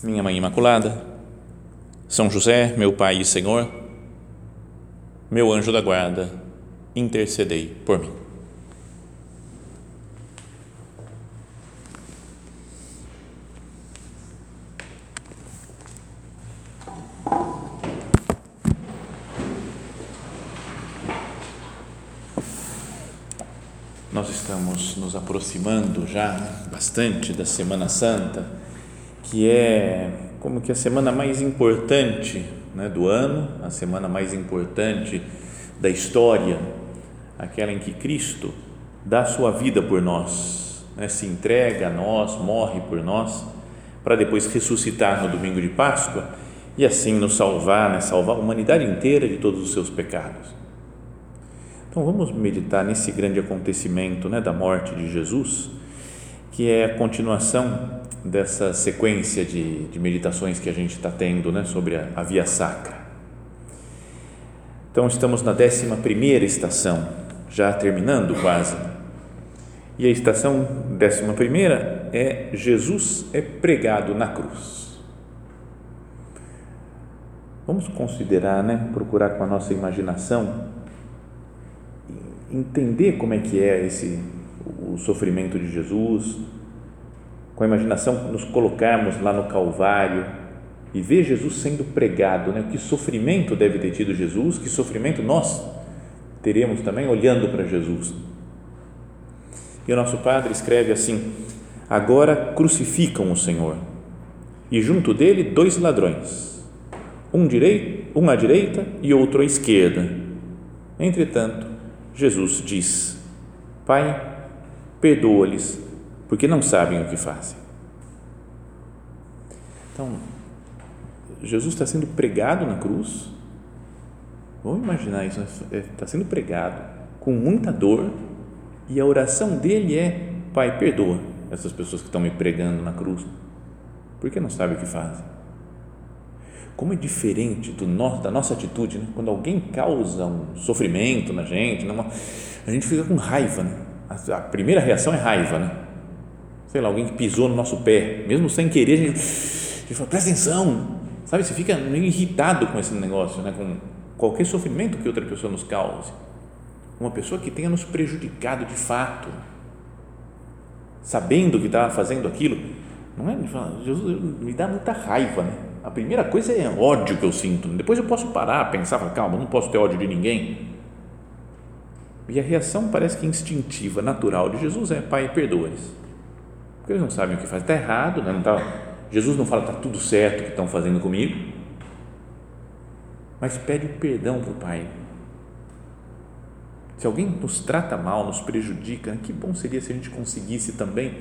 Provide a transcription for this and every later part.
Minha Mãe Imaculada, São José, meu Pai e Senhor, meu anjo da guarda, intercedei por mim. Nós estamos nos aproximando já bastante da Semana Santa, que é como que a semana mais importante né, do ano, a semana mais importante da história, aquela em que Cristo dá sua vida por nós, né, se entrega a nós, morre por nós, para depois ressuscitar no domingo de Páscoa e assim nos salvar, né, salvar a humanidade inteira de todos os seus pecados. Então vamos meditar nesse grande acontecimento né, da morte de Jesus, que é a continuação dessa sequência de, de meditações que a gente está tendo né, sobre a, a Via Sacra. Então estamos na 11 primeira estação, já terminando quase. E a estação 11 primeira é Jesus é pregado na cruz. Vamos considerar, né, procurar com a nossa imaginação entender como é que é esse o sofrimento de Jesus, com a imaginação nos colocarmos lá no Calvário e ver Jesus sendo pregado, né? Que sofrimento deve ter tido Jesus, que sofrimento nós teremos também olhando para Jesus. E o nosso Padre escreve assim: Agora crucificam o Senhor e junto dele dois ladrões, um direito, um à direita e outro à esquerda. Entretanto, Jesus diz: Pai, perdoa-lhes, porque não sabem o que fazem. Então, Jesus está sendo pregado na cruz. Vamos imaginar isso, né? está sendo pregado com muita dor e a oração dele é: Pai, perdoa essas pessoas que estão me pregando na cruz, porque não sabem o que fazem. Como é diferente nosso, da nossa atitude, né? quando alguém causa um sofrimento na gente, numa, a gente fica com raiva. Né? A, primeira reação é raiva. Né? Sei lá, alguém que pisou no nosso pé, mesmo sem querer, a gente, a gente fala, presta atenção. Sabe, você fica meio irritado com esse negócio, né? com qualquer sofrimento que outra pessoa nos cause. Uma pessoa que tenha nos prejudicado de fato, sabendo que estava fazendo aquilo, não é? Jesus me dá muita raiva, né? A primeira coisa é ódio que eu sinto. Depois eu posso parar, pensar, calma, não posso ter ódio de ninguém. E a reação parece que instintiva, natural de Jesus é: Pai, perdoa-lhes. Porque eles não sabem o que fazem. Está errado, né? não tá, Jesus não fala, está tudo certo o que estão fazendo comigo. Mas pede o perdão para o Pai. Se alguém nos trata mal, nos prejudica, que bom seria se a gente conseguisse também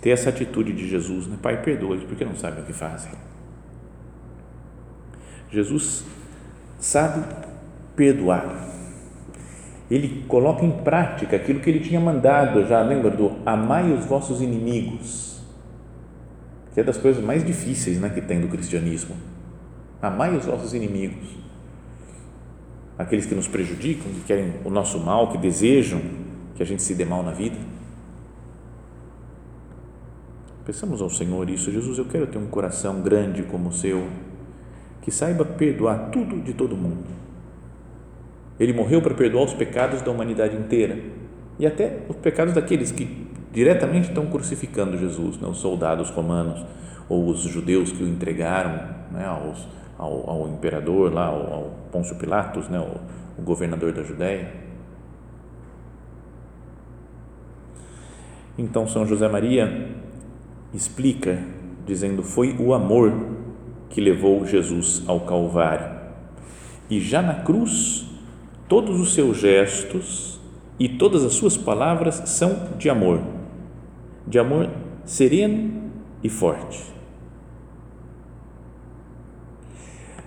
ter essa atitude de Jesus, né? Pai, perdoa-lhes, porque não sabem o que fazem. Jesus sabe perdoar. Ele coloca em prática aquilo que ele tinha mandado já, lembra do amai os vossos inimigos, que é das coisas mais difíceis né, que tem do cristianismo. Amai os vossos inimigos, aqueles que nos prejudicam, que querem o nosso mal, que desejam que a gente se dê mal na vida. Pensamos ao Senhor isso, Jesus, eu quero ter um coração grande como o seu que saiba perdoar tudo de todo mundo. Ele morreu para perdoar os pecados da humanidade inteira e até os pecados daqueles que diretamente estão crucificando Jesus, né? os soldados romanos ou os judeus que o entregaram né? Aos, ao, ao, imperador lá, ao, ao Pôncio Pilatos, né? o, o governador da Judéia. Então São José Maria explica dizendo foi o amor que levou Jesus ao Calvário. E já na cruz, todos os seus gestos e todas as suas palavras são de amor, de amor sereno e forte.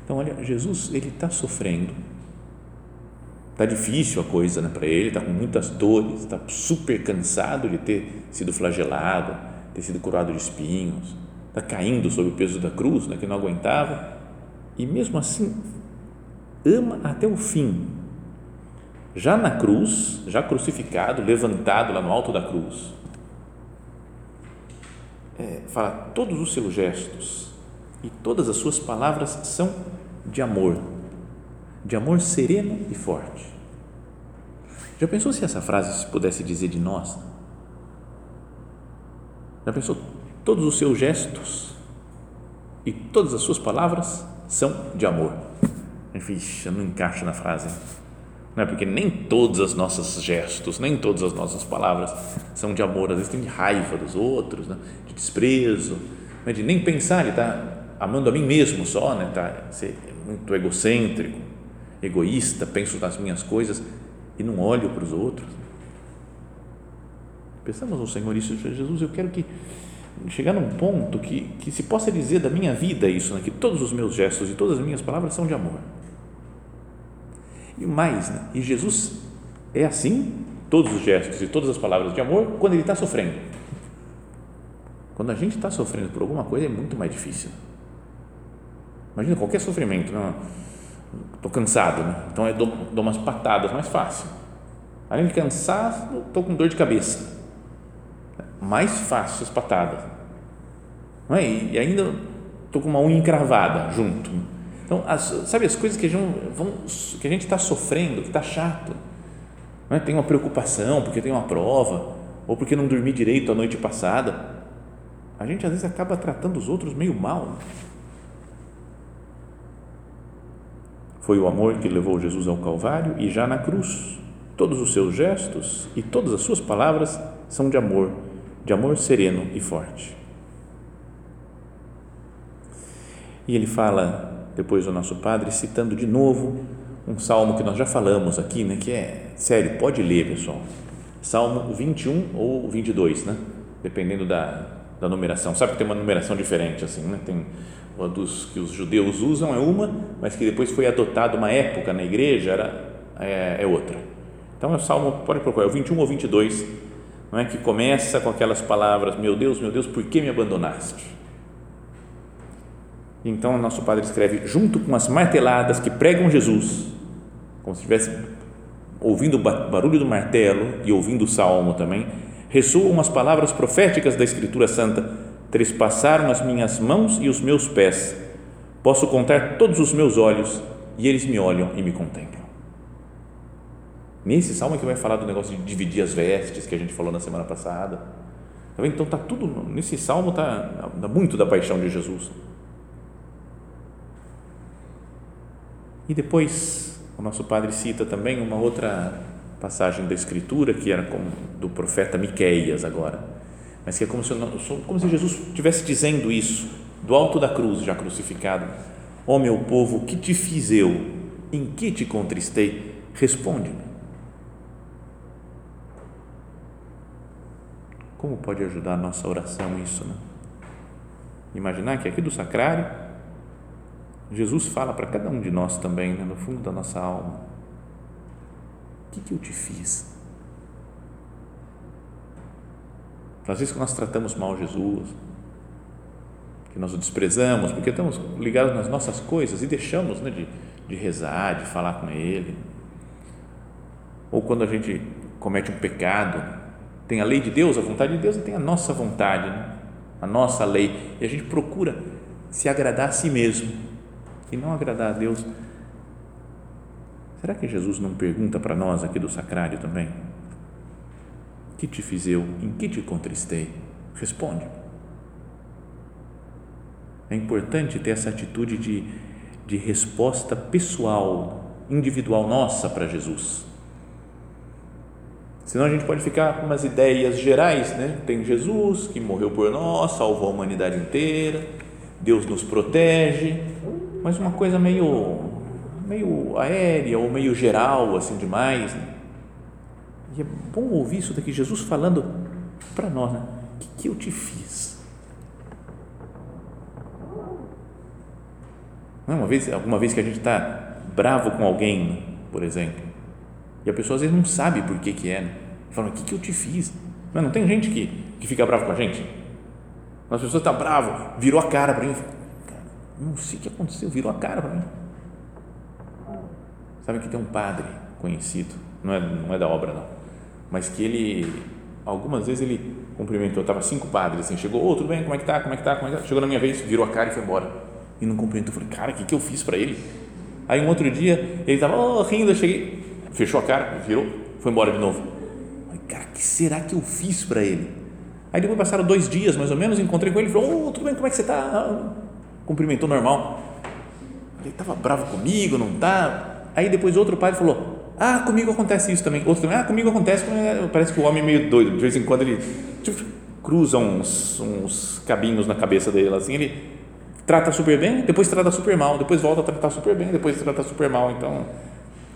Então, olha, Jesus ele está sofrendo, está difícil a coisa né, para ele, está com muitas dores, está super cansado de ter sido flagelado, ter sido curado de espinhos, está caindo sob o peso da cruz, né, que não aguentava, e mesmo assim ama até o fim. Já na cruz, já crucificado, levantado lá no alto da cruz, é, fala todos os seus gestos e todas as suas palavras são de amor, de amor sereno e forte. Já pensou se essa frase se pudesse dizer de nós? Já pensou todos os seus gestos e todas as suas palavras são de amor? Enfim, não encaixa na frase. Não é porque nem todos os nossos gestos, nem todas as nossas palavras são de amor. Às vezes tem de raiva dos outros, né? de desprezo, né? de nem pensar, ele está amando a mim mesmo só, né? Tá ser muito egocêntrico, egoísta, penso nas minhas coisas e não olho para os outros. Pensamos no Senhor isso, Jesus, eu quero que chegar num ponto que, que se possa dizer da minha vida isso, né? que todos os meus gestos e todas as minhas palavras são de amor. E mais, né? e Jesus é assim, todos os gestos e todas as palavras de amor, quando ele está sofrendo. Quando a gente está sofrendo por alguma coisa é muito mais difícil. Imagina qualquer sofrimento, estou cansado, né? então eu dou, dou umas patadas mais fácil. Além de cansar, estou com dor de cabeça. Mais fácil as patadas. Não é? E ainda estou com uma unha encravada junto. Então, as, sabe as coisas que a gente que a gente está sofrendo, que está chato. Não é? Tem uma preocupação porque tem uma prova ou porque não dormi direito a noite passada. A gente às vezes acaba tratando os outros meio mal. Foi o amor que levou Jesus ao Calvário e já na cruz, todos os seus gestos e todas as suas palavras são de amor, de amor sereno e forte. E ele fala, depois o nosso Padre, citando de novo um salmo que nós já falamos aqui, né, que é, sério, pode ler, pessoal. Salmo 21 ou 22, né? Dependendo da, da numeração. Sabe que tem uma numeração diferente, assim, né? Tem uma dos que os judeus usam é uma, mas que depois foi adotada uma época na igreja era, é, é outra. Então é o Salmo, pode procurar, é o 21 ou 22, não é que começa com aquelas palavras: Meu Deus, meu Deus, por que me abandonaste? Então, nosso Padre escreve: junto com as marteladas que pregam Jesus, como se estivesse ouvindo o barulho do martelo e ouvindo o salmo também, ressoam as palavras proféticas da Escritura Santa trespassaram as minhas mãos e os meus pés. Posso contar todos os meus olhos e eles me olham e me contemplam. Nesse salmo é que vai falar do negócio de dividir as vestes que a gente falou na semana passada. Tá então está tudo nesse salmo está tá muito da paixão de Jesus. E depois o nosso padre cita também uma outra passagem da escritura que era como do profeta Miqueias agora mas que é como se, como se Jesus estivesse dizendo isso do alto da cruz, já crucificado. Ó oh, meu povo, que te fiz eu? Em que te contristei? Responde-me. Como pode ajudar a nossa oração isso, né? Imaginar que aqui do sacrário, Jesus fala para cada um de nós também, né, no fundo da nossa alma: O que, que eu te fiz? Às vezes que nós tratamos mal Jesus, que nós o desprezamos, porque estamos ligados nas nossas coisas e deixamos né, de, de rezar, de falar com Ele. Ou quando a gente comete um pecado, tem a lei de Deus, a vontade de Deus, e tem a nossa vontade, né? a nossa lei, e a gente procura se agradar a si mesmo e não agradar a Deus. Será que Jesus não pergunta para nós aqui do sacrário também? Que te fiz eu? Em que te contristei? Responde. É importante ter essa atitude de, de resposta pessoal, individual nossa para Jesus. Senão a gente pode ficar com umas ideias gerais, né? Tem Jesus que morreu por nós, salvou a humanidade inteira, Deus nos protege, mas uma coisa meio, meio aérea ou meio geral, assim, demais. Né? E é bom ouvir isso daqui, Jesus falando para nós, né? O que, que eu te fiz? Não, é uma vez, alguma vez que a gente está bravo com alguém, por exemplo, e a pessoa às vezes não sabe por que que é, né? fala, o que, que eu te fiz? Não, não tem gente que, que fica bravo com a gente? As pessoas estão tá bravo, virou a cara para mim, não sei o que aconteceu, virou a cara para mim. Sabe que tem um padre conhecido, não é, não é da obra não, mas que ele, algumas vezes ele cumprimentou, estava cinco padres assim, chegou, ô, oh, tudo bem, como é que tá, como é que tá, como é que tá? Chegou na minha vez, virou a cara e foi embora. E não cumprimentou, falei, cara, o que, que eu fiz para ele? Aí um outro dia, ele estava oh, rindo, eu cheguei, fechou a cara, virou, foi embora de novo. Falei, cara, o que será que eu fiz para ele? Aí depois passaram dois dias, mais ou menos, encontrei com ele, falou, oh, tudo bem, como é que você está? Cumprimentou normal. Ele estava bravo comigo, não tá? Aí depois outro padre falou: Ah, comigo acontece isso também. Outro também, ah, comigo acontece. Parece que o homem é meio doido. De vez em quando ele tipo, cruza uns, uns cabinhos na cabeça dele. Assim, ele trata super bem, depois trata super mal, depois volta a tratar super bem, depois trata super mal. Então,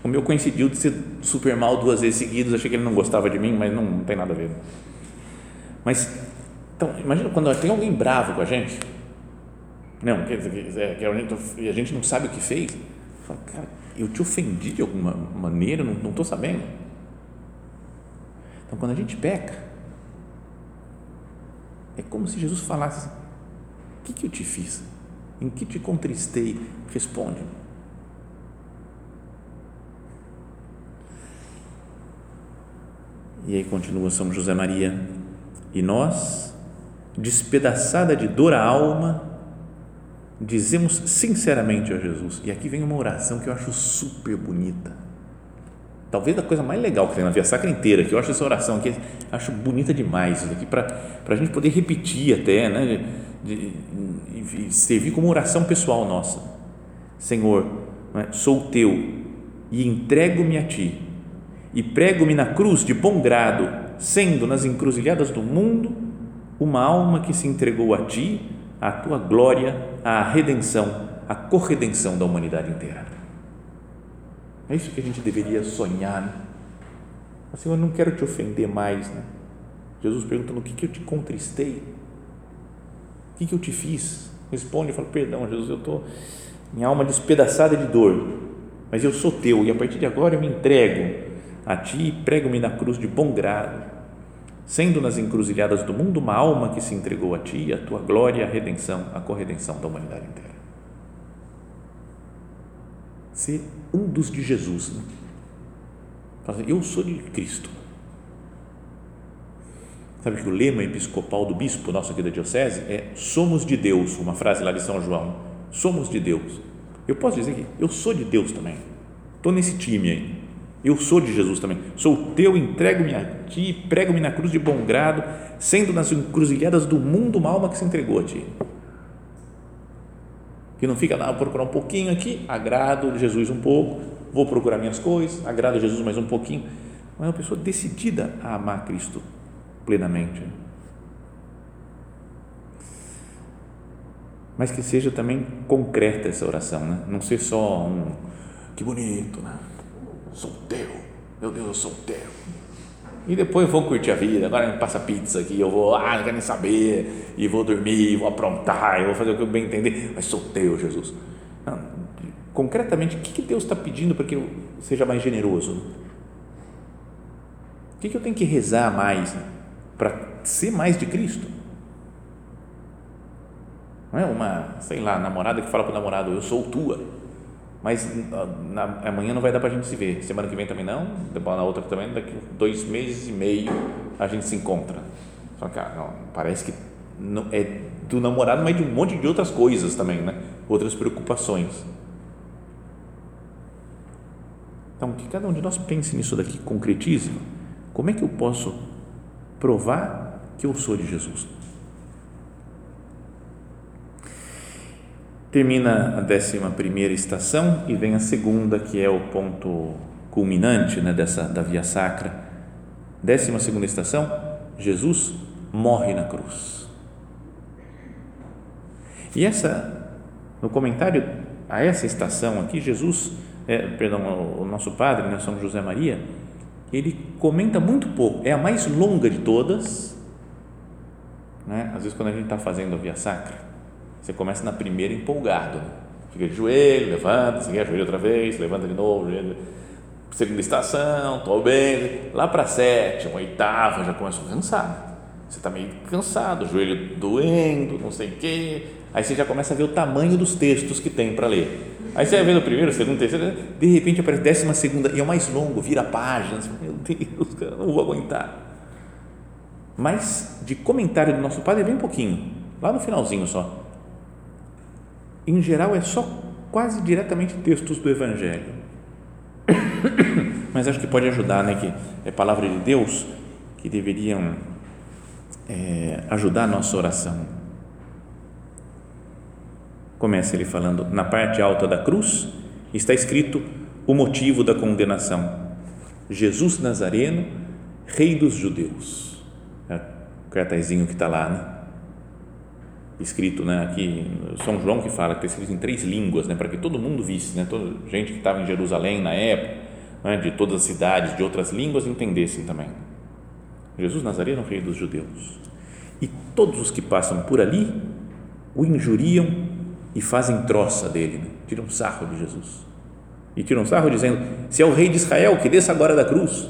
o meu coincidiu de ser super mal duas vezes seguidas. Achei que ele não gostava de mim, mas não, não tem nada a ver. Mas, então, imagina quando tem alguém bravo com a gente. Não, quer dizer, que a gente, a gente não sabe o que fez. Fala, cara, eu te ofendi de alguma maneira, não estou sabendo. Então, quando a gente peca, é como se Jesus falasse: O que, que eu te fiz? Em que te contristei? Responde. E aí continua São José Maria. E nós, despedaçada de dor a alma, dizemos sinceramente a Jesus, e aqui vem uma oração que eu acho super bonita, talvez a coisa mais legal que tem na Via Sacra inteira, que eu acho essa oração aqui, acho bonita demais, aqui para a gente poder repetir até, né, de, de, de servir como oração pessoal nossa. Senhor, né, sou teu e entrego-me a ti, e prego-me na cruz de bom grado, sendo nas encruzilhadas do mundo uma alma que se entregou a ti, a tua glória a redenção, a corredenção da humanidade inteira. É isso que a gente deveria sonhar. Né? Senhor, eu não quero te ofender mais. Né? Jesus perguntando o que, que eu te contristei, o que, que eu te fiz. Responde e fala: Perdão, Jesus, eu estou minha alma despedaçada de dor, mas eu sou teu e a partir de agora eu me entrego a ti e prego-me na cruz de bom grado sendo nas encruzilhadas do mundo uma alma que se entregou a ti, a tua glória, a redenção, a corredenção da humanidade inteira. Ser um dos de Jesus. Né? Eu sou de Cristo. Sabe que o lema episcopal do bispo nosso aqui da diocese é somos de Deus, uma frase lá de São João. Somos de Deus. Eu posso dizer que eu sou de Deus também. Estou nesse time aí. Eu sou de Jesus também. Sou teu, entrego-me a ti, prego-me na cruz de bom grado, sendo nas encruzilhadas do mundo uma alma que se entregou a ti. Que não fica lá, vou procurar um pouquinho aqui, agrado Jesus um pouco, vou procurar minhas coisas, agrado Jesus mais um pouquinho. Mas é uma pessoa decidida a amar Cristo plenamente. Mas que seja também concreta essa oração, né? não ser só um que bonito, né? Sou teu, meu Deus, eu sou teu. E depois vou curtir a vida, agora me passa pizza aqui, eu vou, ah, não quero nem saber, e vou dormir, vou aprontar, eu vou fazer o que eu bem entender, mas sou teu, Jesus. Não, concretamente, o que Deus está pedindo para que eu seja mais generoso? O que eu tenho que rezar mais para ser mais de Cristo? Não é uma, sei lá, namorada que fala para o namorado, eu sou tua mas ah, na, amanhã não vai dar para a gente se ver, semana que vem também não, depois na outra também, daqui dois meses e meio a gente se encontra. Só que, ah, não, parece que não, é do namorado, mas de um monte de outras coisas também, né? outras preocupações. Então, que cada um de nós pense nisso daqui, concretize. Como é que eu posso provar que eu sou de Jesus? Termina a décima primeira estação e vem a segunda, que é o ponto culminante né, dessa, da via sacra. Décima segunda estação, Jesus morre na cruz. E essa, no comentário a essa estação aqui, Jesus, é, perdão, o nosso padre, né, São José Maria, ele comenta muito pouco, é a mais longa de todas, né? às vezes quando a gente está fazendo a via sacra, você começa na primeira empolgado. Fica de joelho, levanta, se joelho outra vez, levanta de novo, joelho. Segunda estação, estou bem. Lá para a sétima, oitava, já começa a cansar. Você está meio cansado, joelho doendo, não sei o quê. Aí você já começa a ver o tamanho dos textos que tem para ler. Aí você vai vendo o primeiro, o segundo, o terceiro, de repente aparece décima segunda e é o mais longo, vira páginas. Meu Deus, cara, não vou aguentar. Mas de comentário do nosso padre é bem pouquinho, lá no finalzinho só. Em geral é só quase diretamente textos do Evangelho. Mas acho que pode ajudar, né? Que é palavra de Deus que deveriam é, ajudar a nossa oração. Começa ele falando, na parte alta da cruz está escrito o motivo da condenação: Jesus Nazareno, Rei dos Judeus. É o cartazinho que está lá, né? Escrito, né? Aqui, São João que fala que está escrito em três línguas, né? Para que todo mundo visse, né? Toda gente que estava em Jerusalém na época, né? de todas as cidades, de outras línguas, entendessem também. Jesus Nazareno, Rei dos Judeus. E todos os que passam por ali o injuriam e fazem troça dele, né? tiram sarro de Jesus. E tiram sarro dizendo: Se é o rei de Israel, que desça agora da cruz.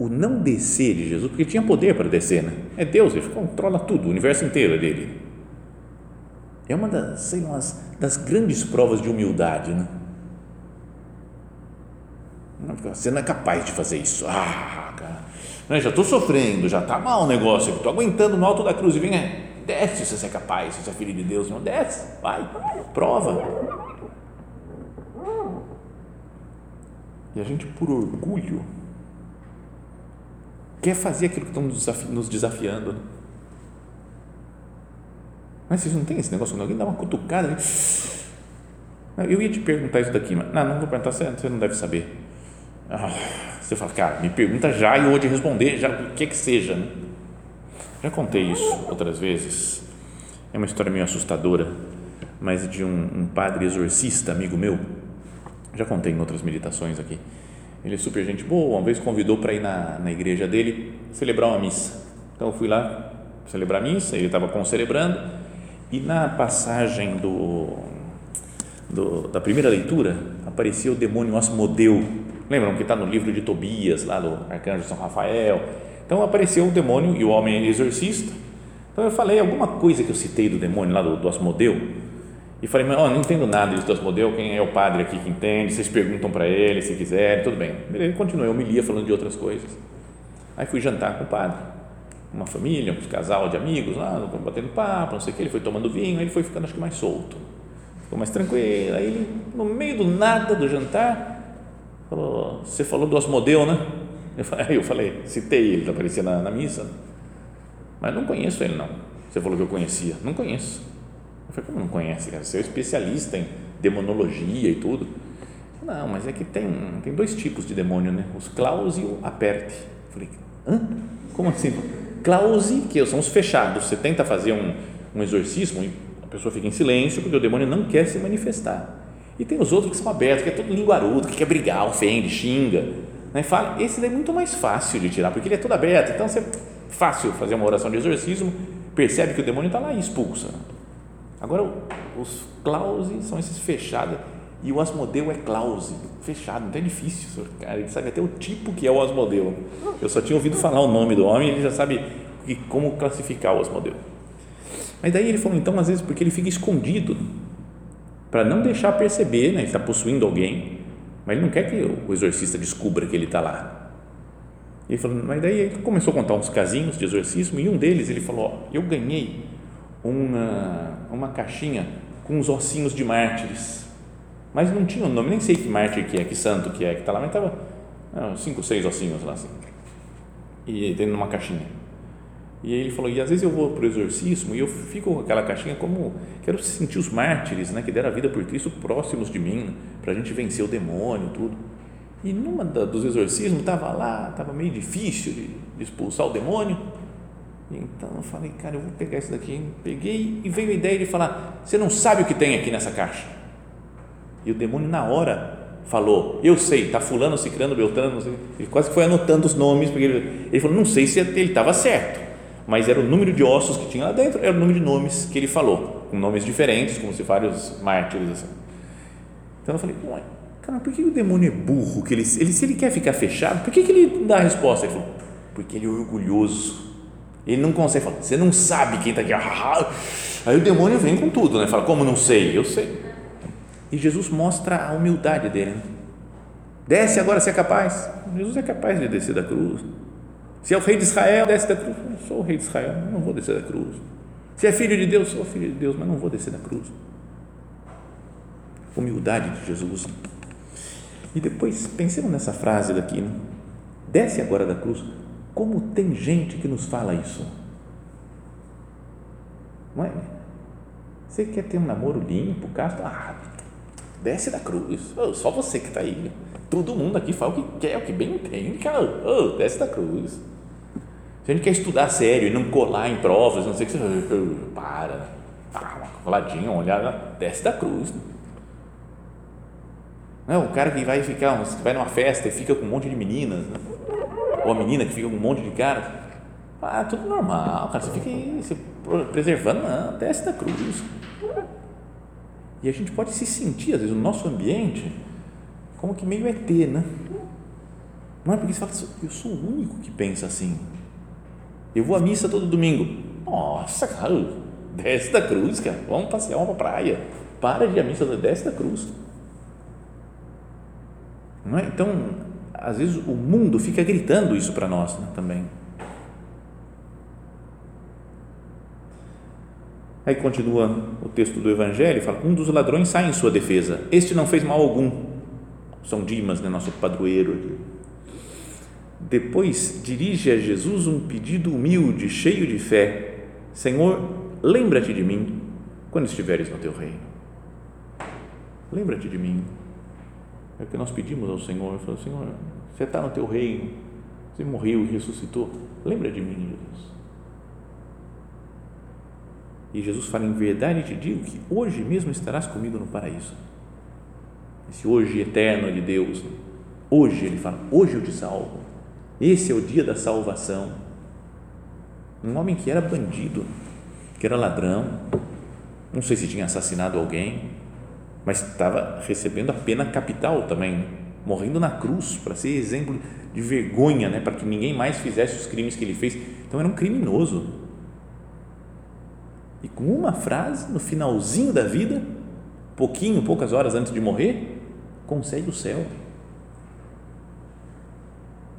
O não descer de Jesus, porque tinha poder para descer, né? É Deus, ele controla tudo, o universo inteiro é dele. É uma das, sei lá, das grandes provas de humildade, né? Você não é capaz de fazer isso. Ah, cara, já estou sofrendo, já está mal o negócio, estou aguentando no alto da cruz. E vem, é, desce se você é capaz, se você é filho de Deus. Não, desce, vai, prova. E a gente, por orgulho, quer fazer aquilo que estão nos desafiando. Né? Mas vocês não tem esse negócio, quando alguém dá uma cutucada. Eu ia te perguntar isso daqui, mas não, não vou perguntar, você não deve saber ah, você fala, cara, me pergunta já e eu vou te responder, já o que que seja. Né? Já contei isso outras vezes. É uma história meio assustadora, mas de um, um padre exorcista, amigo meu. Já contei em outras meditações aqui. Ele é super gente boa, uma vez convidou para ir na, na igreja dele celebrar uma missa. Então eu fui lá celebrar a missa, ele estava concelebrando, e na passagem do, do, da primeira leitura aparecia o demônio Asmodeu Lembram que está no livro de Tobias, lá do arcanjo São Rafael? Então apareceu o demônio e o homem exorcista. Então eu falei alguma coisa que eu citei do demônio lá do, do Asmodeu. E falei, mas não entendo nada disso do Asmodeu, quem é o padre aqui que entende? Vocês perguntam para ele se quiserem, tudo bem. Ele continuou, eu me lia falando de outras coisas. Aí fui jantar com o padre, uma família, um casal de amigos lá, batendo papo, não sei o que, ele foi tomando vinho, aí ele foi ficando acho que mais solto, ficou mais tranquilo. Aí ele, no meio do nada do jantar, Falou, você falou do Osmodeu, né? Eu falei, eu falei citei ele, aparecia na, na missa, mas não conheço ele não. Você falou que eu conhecia, não conheço. Eu falei, como não conhece? Você é especialista em demonologia e tudo. Não, mas é que tem, tem dois tipos de demônio, né? Os Klaus e o Aperte. Eu falei, hã? Como assim? Klause, que são os fechados. Você tenta fazer um, um exorcismo e a pessoa fica em silêncio porque o demônio não quer se manifestar. E tem os outros que são abertos, que é todo linguarudo, que quer brigar, ofende, xinga. Né? Fala, esse é muito mais fácil de tirar, porque ele é todo aberto. Então, é fácil fazer uma oração de exorcismo, percebe que o demônio está lá e expulsa. Agora, os clause são esses fechados. E o Asmodeu é clause, fechado, então é difícil. Cara, ele sabe até o tipo que é o Asmodeu. Eu só tinha ouvido falar o nome do homem, ele já sabe como classificar o Asmodeu. Mas daí ele falou, então, às vezes, porque ele fica escondido para não deixar perceber, né? ele está possuindo alguém, mas ele não quer que o exorcista descubra que ele está lá. Ele falou, mas daí ele começou a contar uns casinhos de exorcismo e um deles ele falou, ó, eu ganhei uma, uma caixinha com uns ossinhos de mártires, mas não tinha o um nome, nem sei que mártir que é, que santo que é, que está lá, mas estava ah, cinco, seis ossinhos lá assim, e dentro de uma caixinha. E ele falou, e às vezes eu vou para o exorcismo e eu fico com aquela caixinha como, quero sentir os mártires, né, que deram a vida por Cristo próximos de mim, para a gente vencer o demônio, tudo. E numa da, dos exorcismos, estava lá, estava meio difícil de, de, expulsar o demônio, então eu falei, cara, eu vou pegar isso daqui. Peguei e veio a ideia de falar, você não sabe o que tem aqui nessa caixa. E o demônio na hora falou, eu sei, está fulano, ciclano, beltrano, ele quase foi anotando os nomes, porque ele, ele falou, não sei se ele estava certo, mas era o número de ossos que tinha lá dentro, era o número de nomes que ele falou, com nomes diferentes, como se vários mártires assim. Então eu falei, ué, cara, por que o demônio é burro? Que ele, ele, se ele quer ficar fechado, por que, que ele dá a resposta? Ele falou, porque ele é orgulhoso. Ele não consegue falar, você não sabe quem está aqui. Aí o demônio vem com tudo, né? Fala, como não sei? Eu sei. E Jesus mostra a humildade dele. Né? Desce agora se é capaz. Jesus é capaz de descer da cruz. Se é o rei de Israel, desce da cruz. Eu sou o rei de Israel, não vou descer da cruz. Se é filho de Deus, sou filho de Deus, mas não vou descer da cruz. Humildade de Jesus. E depois, pensemos nessa frase daqui, né? desce agora da cruz. Como tem gente que nos fala isso? Não é? Você quer ter um namoro limpo, casto? Ah, desce da cruz. Oh, só você que está aí. Todo mundo aqui fala o que quer, o que bem entende, cara. Oh, desce da cruz. Se a gente quer estudar sério e não colar em provas, não sei o que, você para. Ah, uma coladinha, uma olhada, desce da cruz. Não, o cara que vai ficar, que vai numa festa e fica com um monte de meninas, né? Ou a menina que fica com um monte de caras. Ah, tudo normal, cara. Você fica aí se preservando, não, desce da cruz. E a gente pode se sentir, às vezes, no nosso ambiente, como que meio ET, né? Não é porque você fala, eu sou o único que pensa assim. Eu vou à missa todo domingo. Nossa, cara, desce da cruz, cara. Vamos passear, vamos para praia. Para de ir à missa, desce da cruz. Não é? Então, às vezes o mundo fica gritando isso para nós né, também. Aí continua o texto do Evangelho, fala, um dos ladrões sai em sua defesa, este não fez mal algum, São Dimas, né, nosso padroeiro aqui. Depois dirige a Jesus um pedido humilde, cheio de fé, Senhor, lembra-te de mim quando estiveres no teu reino. Lembra-te de mim é o que nós pedimos ao Senhor. Falou, Senhor, você está no teu reino, você morreu e ressuscitou. Lembra de mim, Jesus. E Jesus fala: Em verdade te digo que hoje mesmo estarás comigo no paraíso. Esse hoje eterno de Deus. Hoje, ele fala: Hoje eu te salvo. Esse é o dia da salvação. Um homem que era bandido, que era ladrão, não sei se tinha assassinado alguém, mas estava recebendo a pena capital também, morrendo na cruz para ser exemplo de vergonha, né, para que ninguém mais fizesse os crimes que ele fez. Então era um criminoso. E com uma frase no finalzinho da vida, pouquinho, poucas horas antes de morrer, consegue o céu.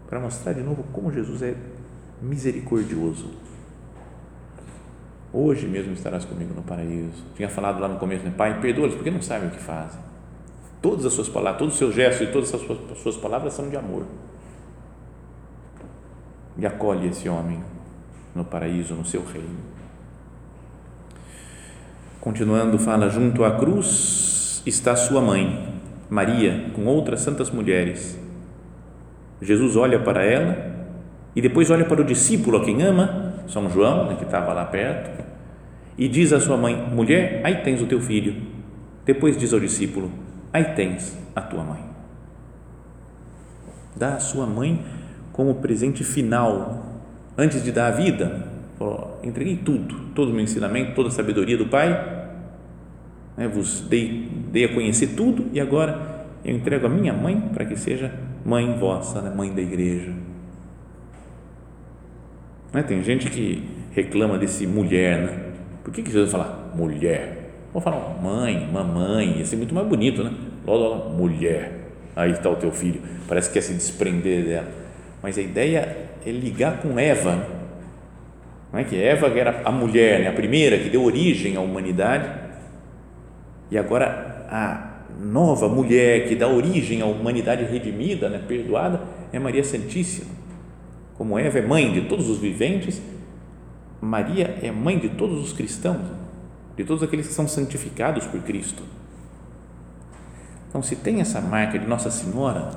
Para mostrar de novo como Jesus é misericordioso Hoje mesmo estarás comigo no paraíso. Tinha falado lá no começo, né? Pai, perdoa-lhes porque não sabem o que fazem. Todas as suas palavras, todos os seus gestos e todas as suas, as suas palavras são de amor. E acolhe esse homem no paraíso, no seu reino. Continuando, fala: junto à cruz está sua mãe, Maria, com outras santas mulheres. Jesus olha para ela e depois olha para o discípulo a quem ama, São João, né, que estava lá perto, e diz à sua mãe: Mulher, aí tens o teu filho. Depois diz ao discípulo: Aí tens a tua mãe. Dá a sua mãe como presente final, antes de dar a vida. Falou, entreguei tudo, todo o meu ensinamento, toda a sabedoria do Pai, né, vos dei, dei a conhecer tudo e agora eu entrego a minha mãe para que seja mãe vossa, né, mãe da igreja. Né, tem gente que reclama desse mulher, né? Por que, que Jesus fala mulher? Vou falar mãe, mamãe, ia ser muito mais bonito, né? Logo, mulher, aí está o teu filho. Parece que quer se desprender dela. Mas a ideia é ligar com Eva. Não é que Eva era a mulher, né? a primeira que deu origem à humanidade, e agora a nova mulher que dá origem à humanidade redimida, né? perdoada, é Maria Santíssima. Como Eva é mãe de todos os viventes, Maria é mãe de todos os cristãos, de todos aqueles que são santificados por Cristo. Então, se tem essa marca de Nossa Senhora,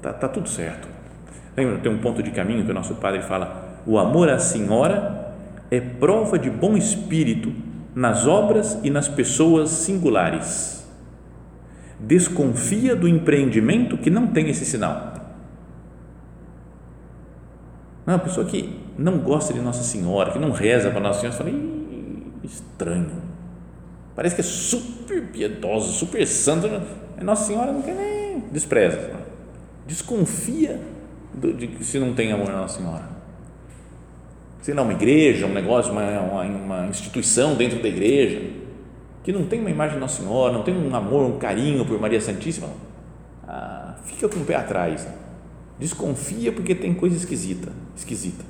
tá, tá tudo certo. Lembra, tem um ponto de caminho que o nosso padre fala: o amor à Senhora é prova de bom espírito nas obras e nas pessoas singulares. Desconfia do empreendimento que não tem esse sinal. Não, a pessoa que não gosta de Nossa Senhora, que não reza para Nossa Senhora, falei, estranho. Parece que é super piedosa, super santa. Nossa Senhora não quer nem despreza. Desconfia de, se não tem amor na Nossa Senhora. Se não, uma igreja, um negócio, uma, uma, uma instituição dentro da igreja, que não tem uma imagem de Nossa Senhora, não tem um amor, um carinho por Maria Santíssima, ah, fica com o pé atrás. Desconfia porque tem coisa esquisita, esquisita.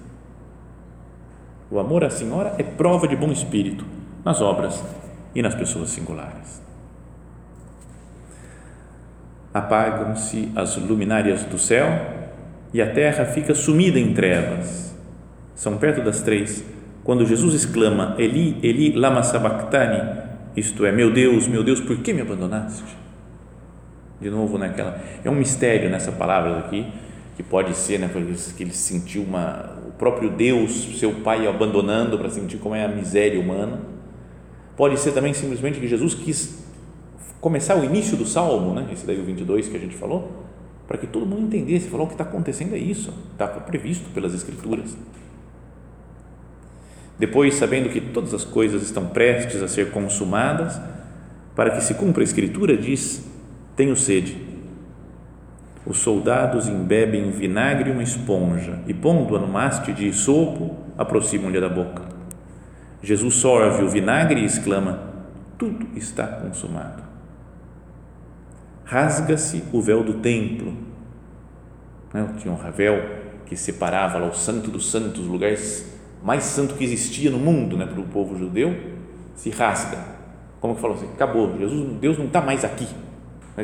O amor à Senhora é prova de bom espírito nas obras e nas pessoas singulares. Apagam-se as luminárias do céu e a terra fica sumida em trevas. São perto das três, quando Jesus exclama: Eli, Eli, lama sabachthani, isto é, meu Deus, meu Deus, por que me abandonaste? De novo, naquela, é um mistério nessa palavra aqui, que pode ser, né, porque ele sentiu uma, o próprio Deus, seu Pai, abandonando para sentir como é a miséria humana. Pode ser também simplesmente que Jesus quis começar o início do salmo, né, esse daí o 22 que a gente falou, para que todo mundo entendesse, falou o que está acontecendo é isso, está previsto pelas Escrituras. Depois, sabendo que todas as coisas estão prestes a ser consumadas, para que se cumpra a Escritura, diz: Tenho sede. Os soldados embebem vinagre e uma esponja e, pondo-a no haste de sopo, aproximam-lhe da boca. Jesus sorve o vinagre e exclama: Tudo está consumado rasga-se o véu do templo. Né? Tinha um véu que separava lá o santo dos santos, o lugar mais santo que existia no mundo né, para o povo judeu, se rasga. Como que falou assim? Acabou, Jesus, Deus não está mais aqui.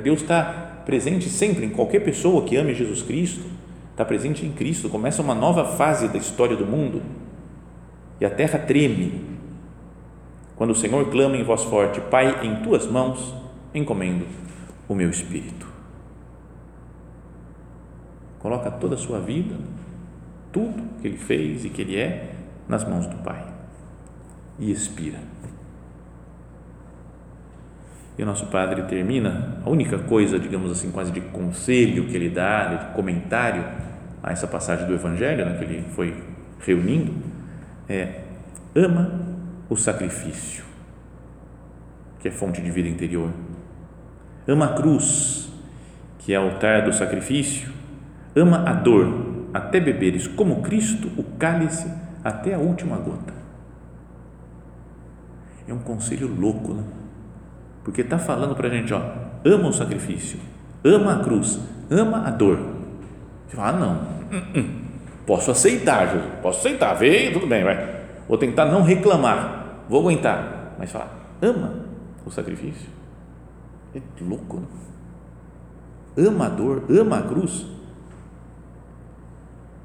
Deus está presente sempre em qualquer pessoa que ame Jesus Cristo, está presente em Cristo. Começa uma nova fase da história do mundo e a terra treme. Quando o Senhor clama em voz forte: Pai, em tuas mãos encomendo o meu espírito. Coloca toda a sua vida, tudo que ele fez e que ele é, nas mãos do Pai e expira. E o nosso Padre termina, a única coisa, digamos assim, quase de conselho que ele dá, de comentário a essa passagem do Evangelho, né, que ele foi reunindo, é: ama o sacrifício, que é fonte de vida interior ama a cruz, que é altar do sacrifício, ama a dor, até beberes como Cristo o cálice até a última gota. É um conselho louco, né? Porque está falando para a gente, ó, ama o sacrifício, ama a cruz, ama a dor. Você fala, ah, não, hum, hum, posso aceitar, Jesus, posso aceitar, veio, tudo bem, vai. Vou tentar não reclamar, vou aguentar, mas falar, ama o sacrifício. É louco. Né? Ama a dor, ama a cruz.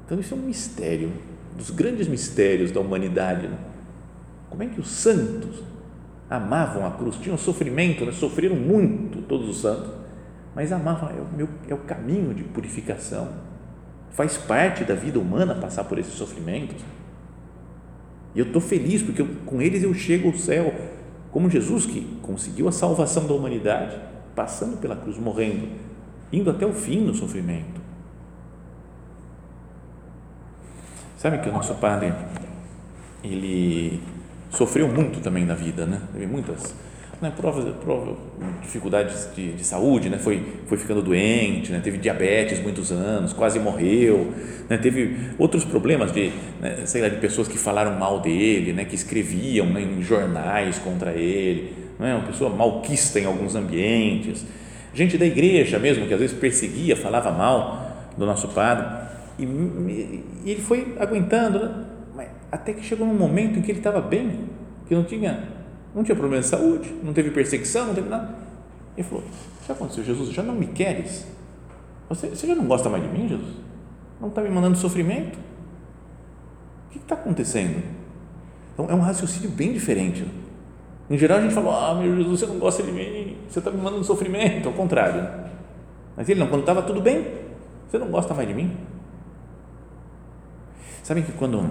Então, isso é um mistério, dos grandes mistérios da humanidade. Né? Como é que os santos amavam a cruz? Tinham sofrimento, né? sofreram muito, todos os santos, mas amavam, é o, meu, é o caminho de purificação. Faz parte da vida humana passar por esses sofrimentos. E eu estou feliz porque eu, com eles eu chego ao céu como Jesus que conseguiu a salvação da humanidade, passando pela cruz, morrendo, indo até o fim no sofrimento. Sabe que o nosso padre, ele sofreu muito também na vida, né? Teve muitas né, provas, provas, dificuldades de, de, saúde, né? Foi, foi ficando doente, né? Teve diabetes muitos anos, quase morreu, né? Teve outros problemas de, né, sei lá, de pessoas que falaram mal dele, né? Que escreviam né, em jornais contra ele, não é? Uma pessoa malquista em alguns ambientes, gente da igreja mesmo que às vezes perseguia, falava mal do nosso padre e, e ele foi aguentando, né? Até que chegou um momento em que ele estava bem, que não tinha não tinha problema de saúde, não teve perseguição, não teve nada. Ele falou: Já aconteceu, Jesus, já não me queres? Você, você já não gosta mais de mim, Jesus? Não está me mandando sofrimento? O que está acontecendo? Então é um raciocínio bem diferente. Em geral a gente fala: Ah, meu Jesus, você não gosta de mim, você está me mandando sofrimento. Ao contrário. Mas ele não, quando estava tudo bem, você não gosta mais de mim? Sabem que quando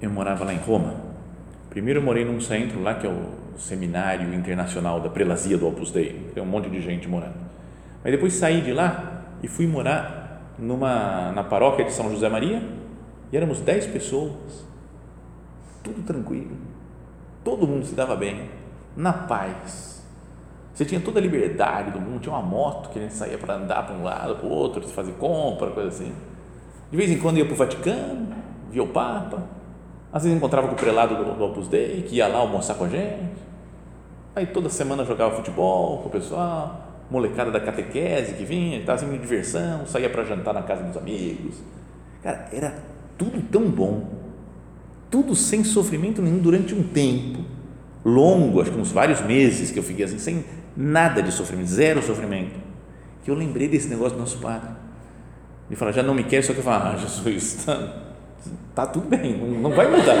eu morava lá em Roma, Primeiro morei num centro lá que é o Seminário Internacional da Prelazia do Opus Dei, tem um monte de gente morando. Mas depois saí de lá e fui morar numa na paróquia de São José Maria, E éramos dez pessoas, tudo tranquilo, todo mundo se dava bem, na paz. Você tinha toda a liberdade do mundo, tinha uma moto que a gente saía para andar para um lado, para o outro, fazer compra, coisa assim. De vez em quando ia para o Vaticano, via o Papa, às vezes encontrava com o prelado do, do Opus Dei, que ia lá almoçar com a gente. Aí toda semana jogava futebol com o pessoal, molecada da catequese que vinha, estava assim, diversão, saía para jantar na casa dos amigos. Cara, era tudo tão bom, tudo sem sofrimento nenhum durante um tempo longo, acho que uns vários meses que eu fiquei assim, sem nada de sofrimento, zero sofrimento, que eu lembrei desse negócio do nosso Padre. Ele fala, já não me quer, só que eu falo, ah, Jesus, tá, tá tudo bem, não, vai mudar,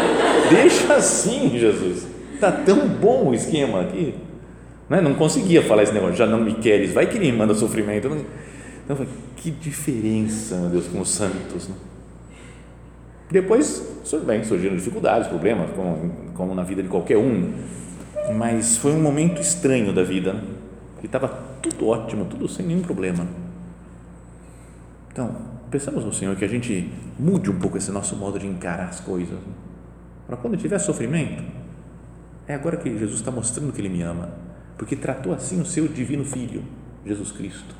deixa assim, Jesus, tá tão bom o esquema aqui, não, é? não conseguia falar esse negócio, já não me queres, vai que me manda sofrimento, então, que diferença, meu Deus, com os santos, né? Depois, bem, surgiram dificuldades, problemas, como, como na vida de qualquer um, mas foi um momento estranho da vida, né? que estava tudo ótimo, tudo sem nenhum problema. Então, pensamos no Senhor que a gente mude um pouco esse nosso modo de encarar as coisas. Né? Para quando tiver sofrimento, é agora que Jesus está mostrando que Ele me ama, porque tratou assim o seu divino Filho, Jesus Cristo.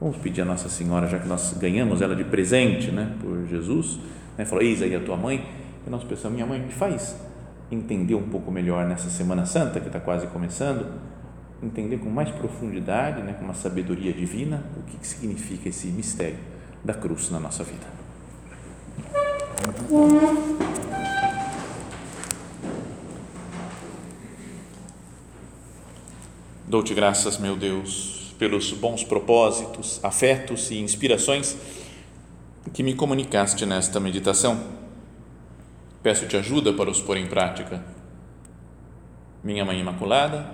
Vamos pedir a Nossa Senhora, já que nós ganhamos ela de presente, né, por Jesus, né, falou, eis aí a tua mãe, e nós pensamos, minha mãe, me faz entender um pouco melhor nessa Semana Santa, que está quase começando, entender com mais profundidade, né, com uma sabedoria divina, o que, que significa esse mistério da cruz na nossa vida. Dou-te graças, meu Deus pelos bons propósitos, afetos e inspirações que me comunicaste nesta meditação. Peço-te ajuda para os pôr em prática. Minha Mãe Imaculada,